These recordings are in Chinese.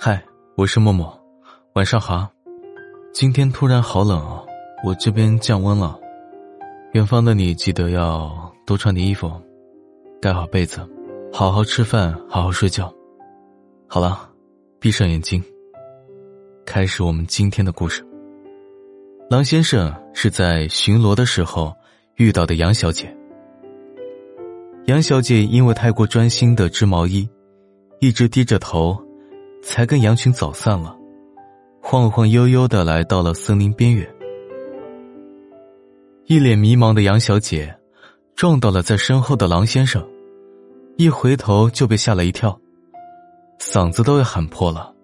嗨，我是默默，晚上好。今天突然好冷哦，我这边降温了。远方的你记得要多穿点衣服，盖好被子，好好吃饭，好好睡觉。好了，闭上眼睛，开始我们今天的故事。狼先生是在巡逻的时候遇到的杨小姐。杨小姐因为太过专心的织毛衣，一直低着头，才跟羊群走散了，晃晃悠悠的来到了森林边缘。一脸迷茫的杨小姐撞到了在身后的狼先生，一回头就被吓了一跳，嗓子都要喊破了，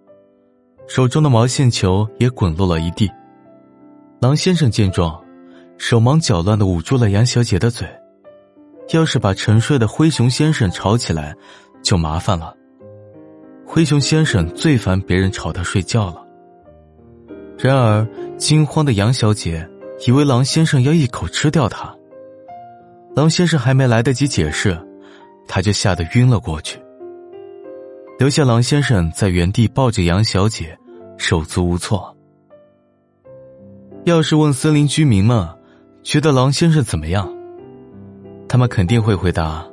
手中的毛线球也滚落了一地。狼先生见状，手忙脚乱的捂住了杨小姐的嘴。要是把沉睡的灰熊先生吵起来，就麻烦了。灰熊先生最烦别人吵他睡觉了。然而，惊慌的杨小姐以为狼先生要一口吃掉她。狼先生还没来得及解释，他就吓得晕了过去，留下狼先生在原地抱着杨小姐，手足无措。要是问森林居民们，觉得狼先生怎么样？他们肯定会回答：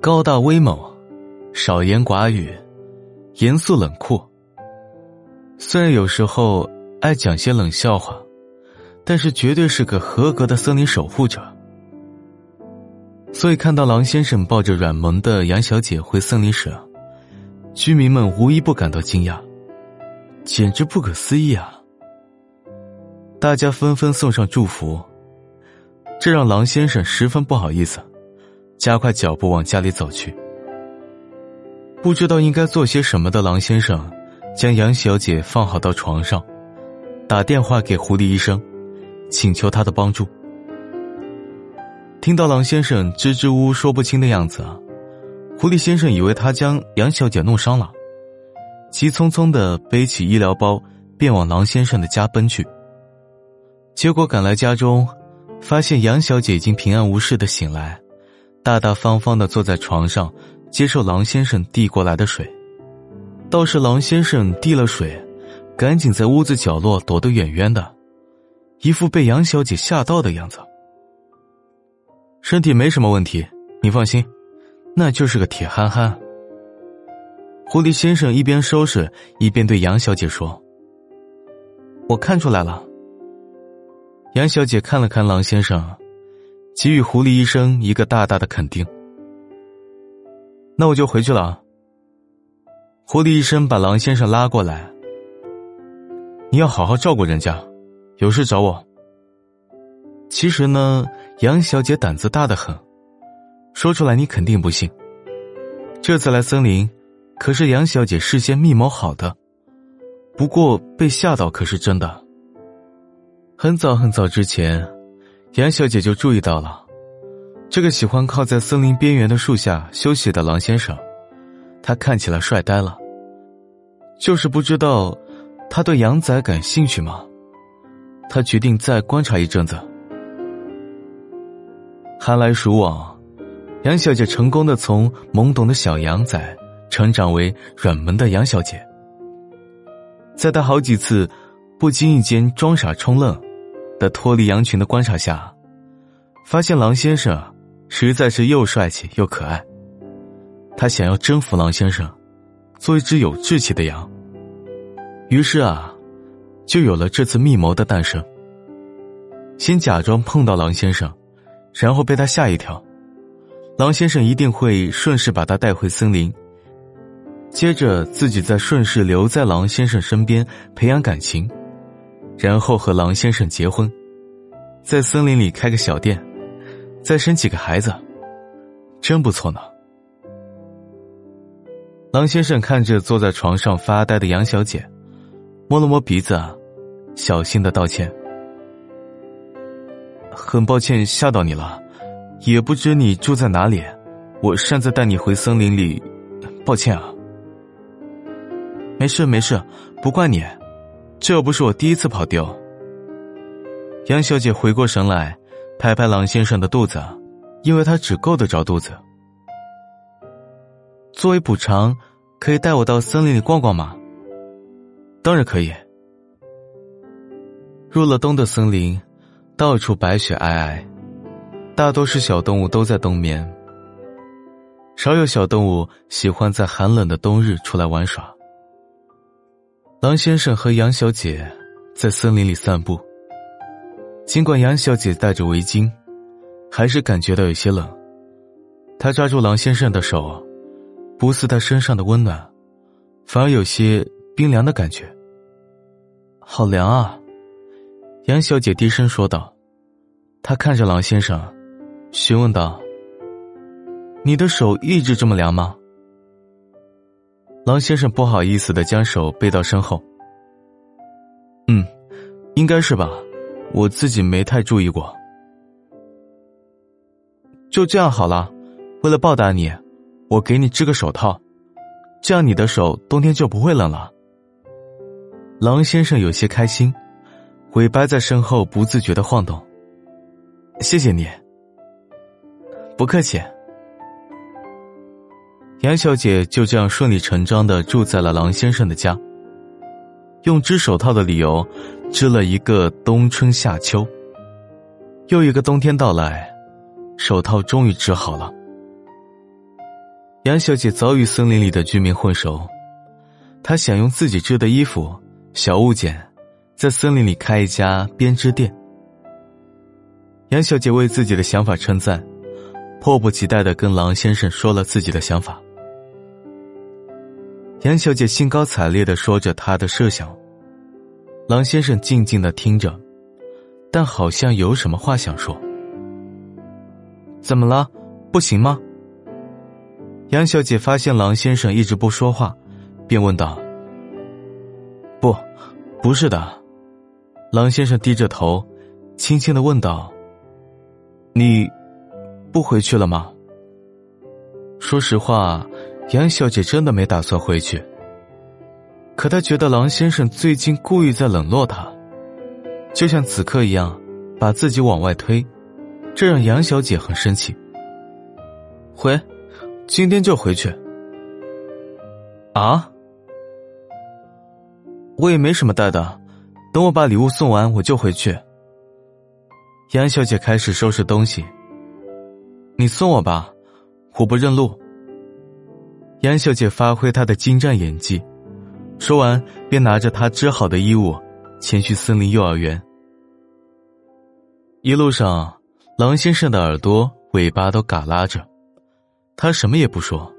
高大威猛，少言寡语，严肃冷酷。虽然有时候爱讲些冷笑话，但是绝对是个合格的森林守护者。所以看到狼先生抱着软萌的杨小姐回森林时，居民们无一不感到惊讶，简直不可思议啊！大家纷纷送上祝福。这让狼先生十分不好意思，加快脚步往家里走去。不知道应该做些什么的狼先生，将杨小姐放好到床上，打电话给狐狸医生，请求他的帮助。听到狼先生支支吾吾说不清的样子，狐狸先生以为他将杨小姐弄伤了，急匆匆的背起医疗包，便往狼先生的家奔去。结果赶来家中。发现杨小姐已经平安无事的醒来，大大方方的坐在床上，接受狼先生递过来的水。倒是狼先生递了水，赶紧在屋子角落躲得远远的，一副被杨小姐吓到的样子。身体没什么问题，你放心，那就是个铁憨憨。狐狸先生一边收拾，一边对杨小姐说：“我看出来了。”杨小姐看了看狼先生，给予狐狸医生一个大大的肯定。那我就回去了。狐狸医生把狼先生拉过来，你要好好照顾人家，有事找我。其实呢，杨小姐胆子大的很，说出来你肯定不信。这次来森林，可是杨小姐事先密谋好的，不过被吓到可是真的。很早很早之前，杨小姐就注意到了这个喜欢靠在森林边缘的树下休息的狼先生，他看起来帅呆了。就是不知道他对羊仔感兴趣吗？他决定再观察一阵子。寒来暑往，杨小姐成功的从懵懂的小羊仔成长为软萌的杨小姐。在她好几次不经意间装傻充愣。的脱离羊群的观察下，发现狼先生实在是又帅气又可爱。他想要征服狼先生，做一只有志气的羊。于是啊，就有了这次密谋的诞生。先假装碰到狼先生，然后被他吓一跳，狼先生一定会顺势把他带回森林。接着自己再顺势留在狼先生身边培养感情。然后和狼先生结婚，在森林里开个小店，再生几个孩子，真不错呢。狼先生看着坐在床上发呆的杨小姐，摸了摸鼻子，小心的道歉：“很抱歉吓到你了，也不知你住在哪里，我擅自带你回森林里，抱歉啊。”“没事没事，不怪你。”这又不是我第一次跑丢。杨小姐回过神来，拍拍狼先生的肚子，因为他只够得着肚子。作为补偿，可以带我到森林里逛逛吗？当然可以。入了冬的森林，到处白雪皑皑，大多是小动物都在冬眠，少有小动物喜欢在寒冷的冬日出来玩耍。狼先生和杨小姐在森林里散步，尽管杨小姐戴着围巾，还是感觉到有些冷。她抓住狼先生的手。不似他身上的温暖，反而有些冰凉的感觉。好凉啊！杨小姐低声说道。她看着狼先生，询问道：“你的手一直这么凉吗？”狼先生不好意思的将手背到身后。嗯，应该是吧，我自己没太注意过。就这样好了，为了报答你。我给你织个手套，这样你的手冬天就不会冷了。狼先生有些开心，尾巴在身后不自觉的晃动。谢谢你，不客气。杨小姐就这样顺理成章的住在了狼先生的家，用织手套的理由织了一个冬春夏秋。又一个冬天到来，手套终于织好了。杨小姐早与森林里的居民混熟，她想用自己织的衣服、小物件，在森林里开一家编织店。杨小姐为自己的想法称赞，迫不及待的跟狼先生说了自己的想法。杨小姐兴高采烈的说着她的设想，狼先生静静的听着，但好像有什么话想说。怎么了？不行吗？杨小姐发现狼先生一直不说话，便问道：“不，不是的。”狼先生低着头，轻轻的问道：“你不回去了吗？”说实话，杨小姐真的没打算回去。可她觉得狼先生最近故意在冷落她，就像此刻一样，把自己往外推，这让杨小姐很生气。回。今天就回去。啊，我也没什么带的，等我把礼物送完，我就回去。杨小姐开始收拾东西。你送我吧，我不认路。杨小姐发挥她的精湛演技，说完便拿着她织好的衣物，前去森林幼儿园。一路上，狼先生的耳朵、尾巴都嘎拉着。他什么也不说，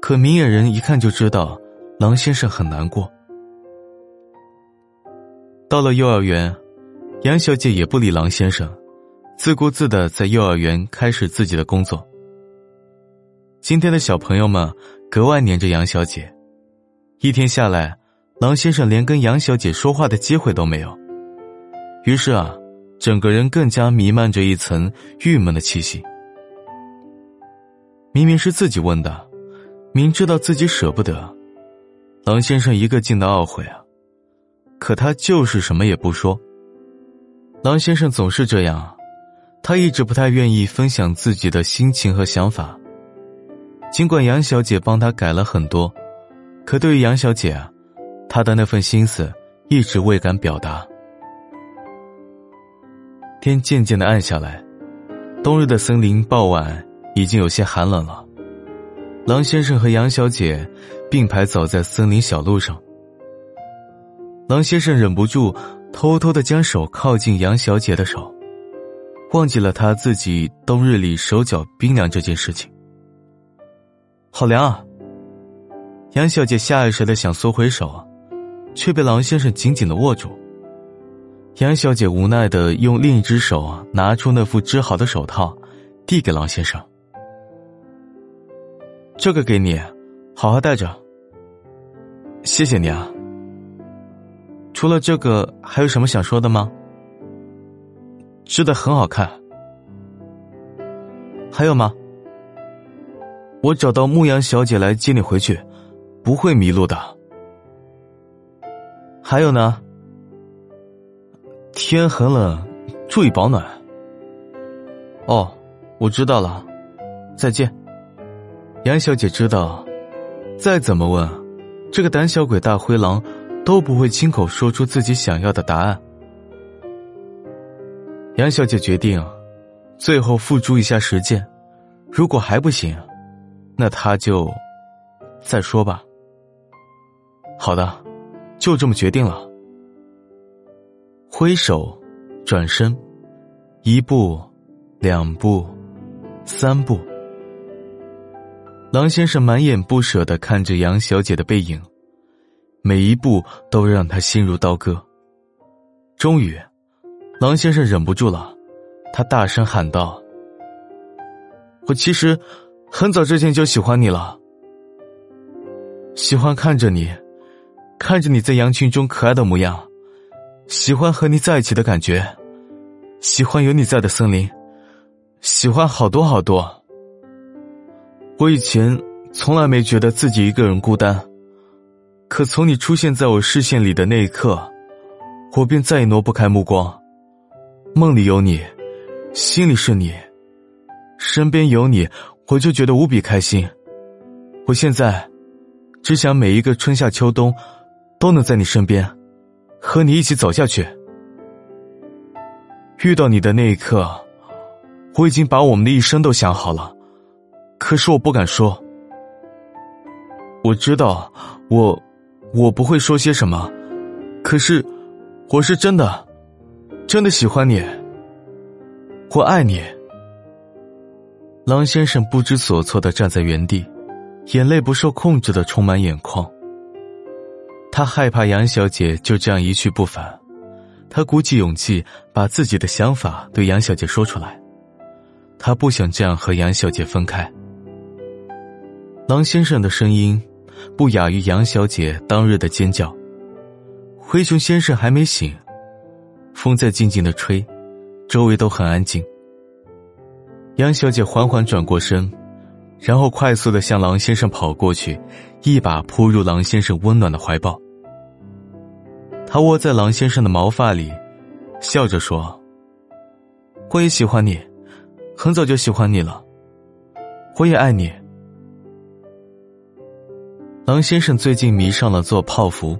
可明眼人一看就知道，狼先生很难过。到了幼儿园，杨小姐也不理狼先生，自顾自的在幼儿园开始自己的工作。今天的小朋友们格外黏着杨小姐，一天下来，狼先生连跟杨小姐说话的机会都没有，于是啊，整个人更加弥漫着一层郁闷的气息。明明是自己问的，明知道自己舍不得，狼先生一个劲的懊悔啊！可他就是什么也不说。狼先生总是这样，他一直不太愿意分享自己的心情和想法。尽管杨小姐帮他改了很多，可对于杨小姐啊，他的那份心思一直未敢表达。天渐渐的暗下来，冬日的森林傍晚。已经有些寒冷了，狼先生和杨小姐并排走在森林小路上。狼先生忍不住偷偷的将手靠近杨小姐的手，忘记了他自己冬日里手脚冰凉这件事情。好凉啊！杨小姐下意识的想缩回手，却被狼先生紧紧的握住。杨小姐无奈的用另一只手拿出那副织好的手套，递给狼先生。这个给你，好好带着。谢谢你啊。除了这个，还有什么想说的吗？织的很好看。还有吗？我找到牧羊小姐来接你回去，不会迷路的。还有呢？天很冷，注意保暖。哦，我知道了。再见。杨小姐知道，再怎么问，这个胆小鬼大灰狼都不会亲口说出自己想要的答案。杨小姐决定，最后付诸一下实践，如果还不行，那她就再说吧。好的，就这么决定了。挥手，转身，一步，两步，三步。狼先生满眼不舍的看着杨小姐的背影，每一步都让他心如刀割。终于。狼先生忍不住了，他大声喊道：“我其实很早之前就喜欢你了，喜欢看着你，看着你在羊群中可爱的模样，喜欢和你在一起的感觉，喜欢有你在的森林，喜欢好多好多。我以前从来没觉得自己一个人孤单，可从你出现在我视线里的那一刻，我便再也挪不开目光。”梦里有你，心里是你，身边有你，我就觉得无比开心。我现在只想每一个春夏秋冬都能在你身边，和你一起走下去。遇到你的那一刻，我已经把我们的一生都想好了，可是我不敢说。我知道，我我不会说些什么，可是我是真的。真的喜欢你，我爱你。狼先生不知所措的站在原地，眼泪不受控制的充满眼眶。他害怕杨小姐就这样一去不返，他鼓起勇气把自己的想法对杨小姐说出来。他不想这样和杨小姐分开。狼先生的声音不亚于杨小姐当日的尖叫。灰熊先生还没醒。风在静静的吹，周围都很安静。杨小姐缓缓转过身，然后快速的向狼先生跑过去，一把扑入狼先生温暖的怀抱。他窝在狼先生的毛发里，笑着说：“我也喜欢你，很早就喜欢你了。我也爱你。”狼先生最近迷上了做泡芙。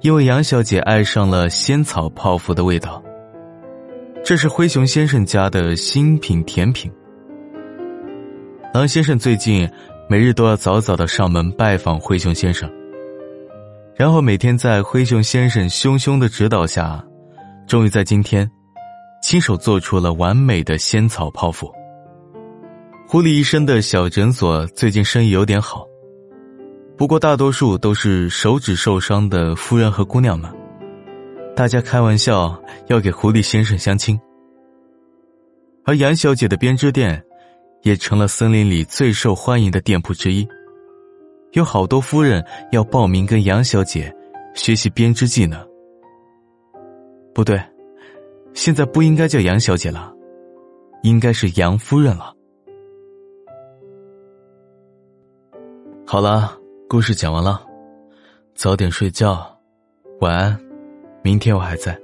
因为杨小姐爱上了仙草泡芙的味道，这是灰熊先生家的新品甜品。狼先生最近每日都要早早的上门拜访灰熊先生，然后每天在灰熊先生凶凶的指导下，终于在今天，亲手做出了完美的仙草泡芙。狐狸医生的小诊所最近生意有点好。不过，大多数都是手指受伤的夫人和姑娘们，大家开玩笑要给狐狸先生相亲。而杨小姐的编织店，也成了森林里最受欢迎的店铺之一。有好多夫人要报名跟杨小姐学习编织技能。不对，现在不应该叫杨小姐了，应该是杨夫人了。好了。故事讲完了，早点睡觉，晚安。明天我还在。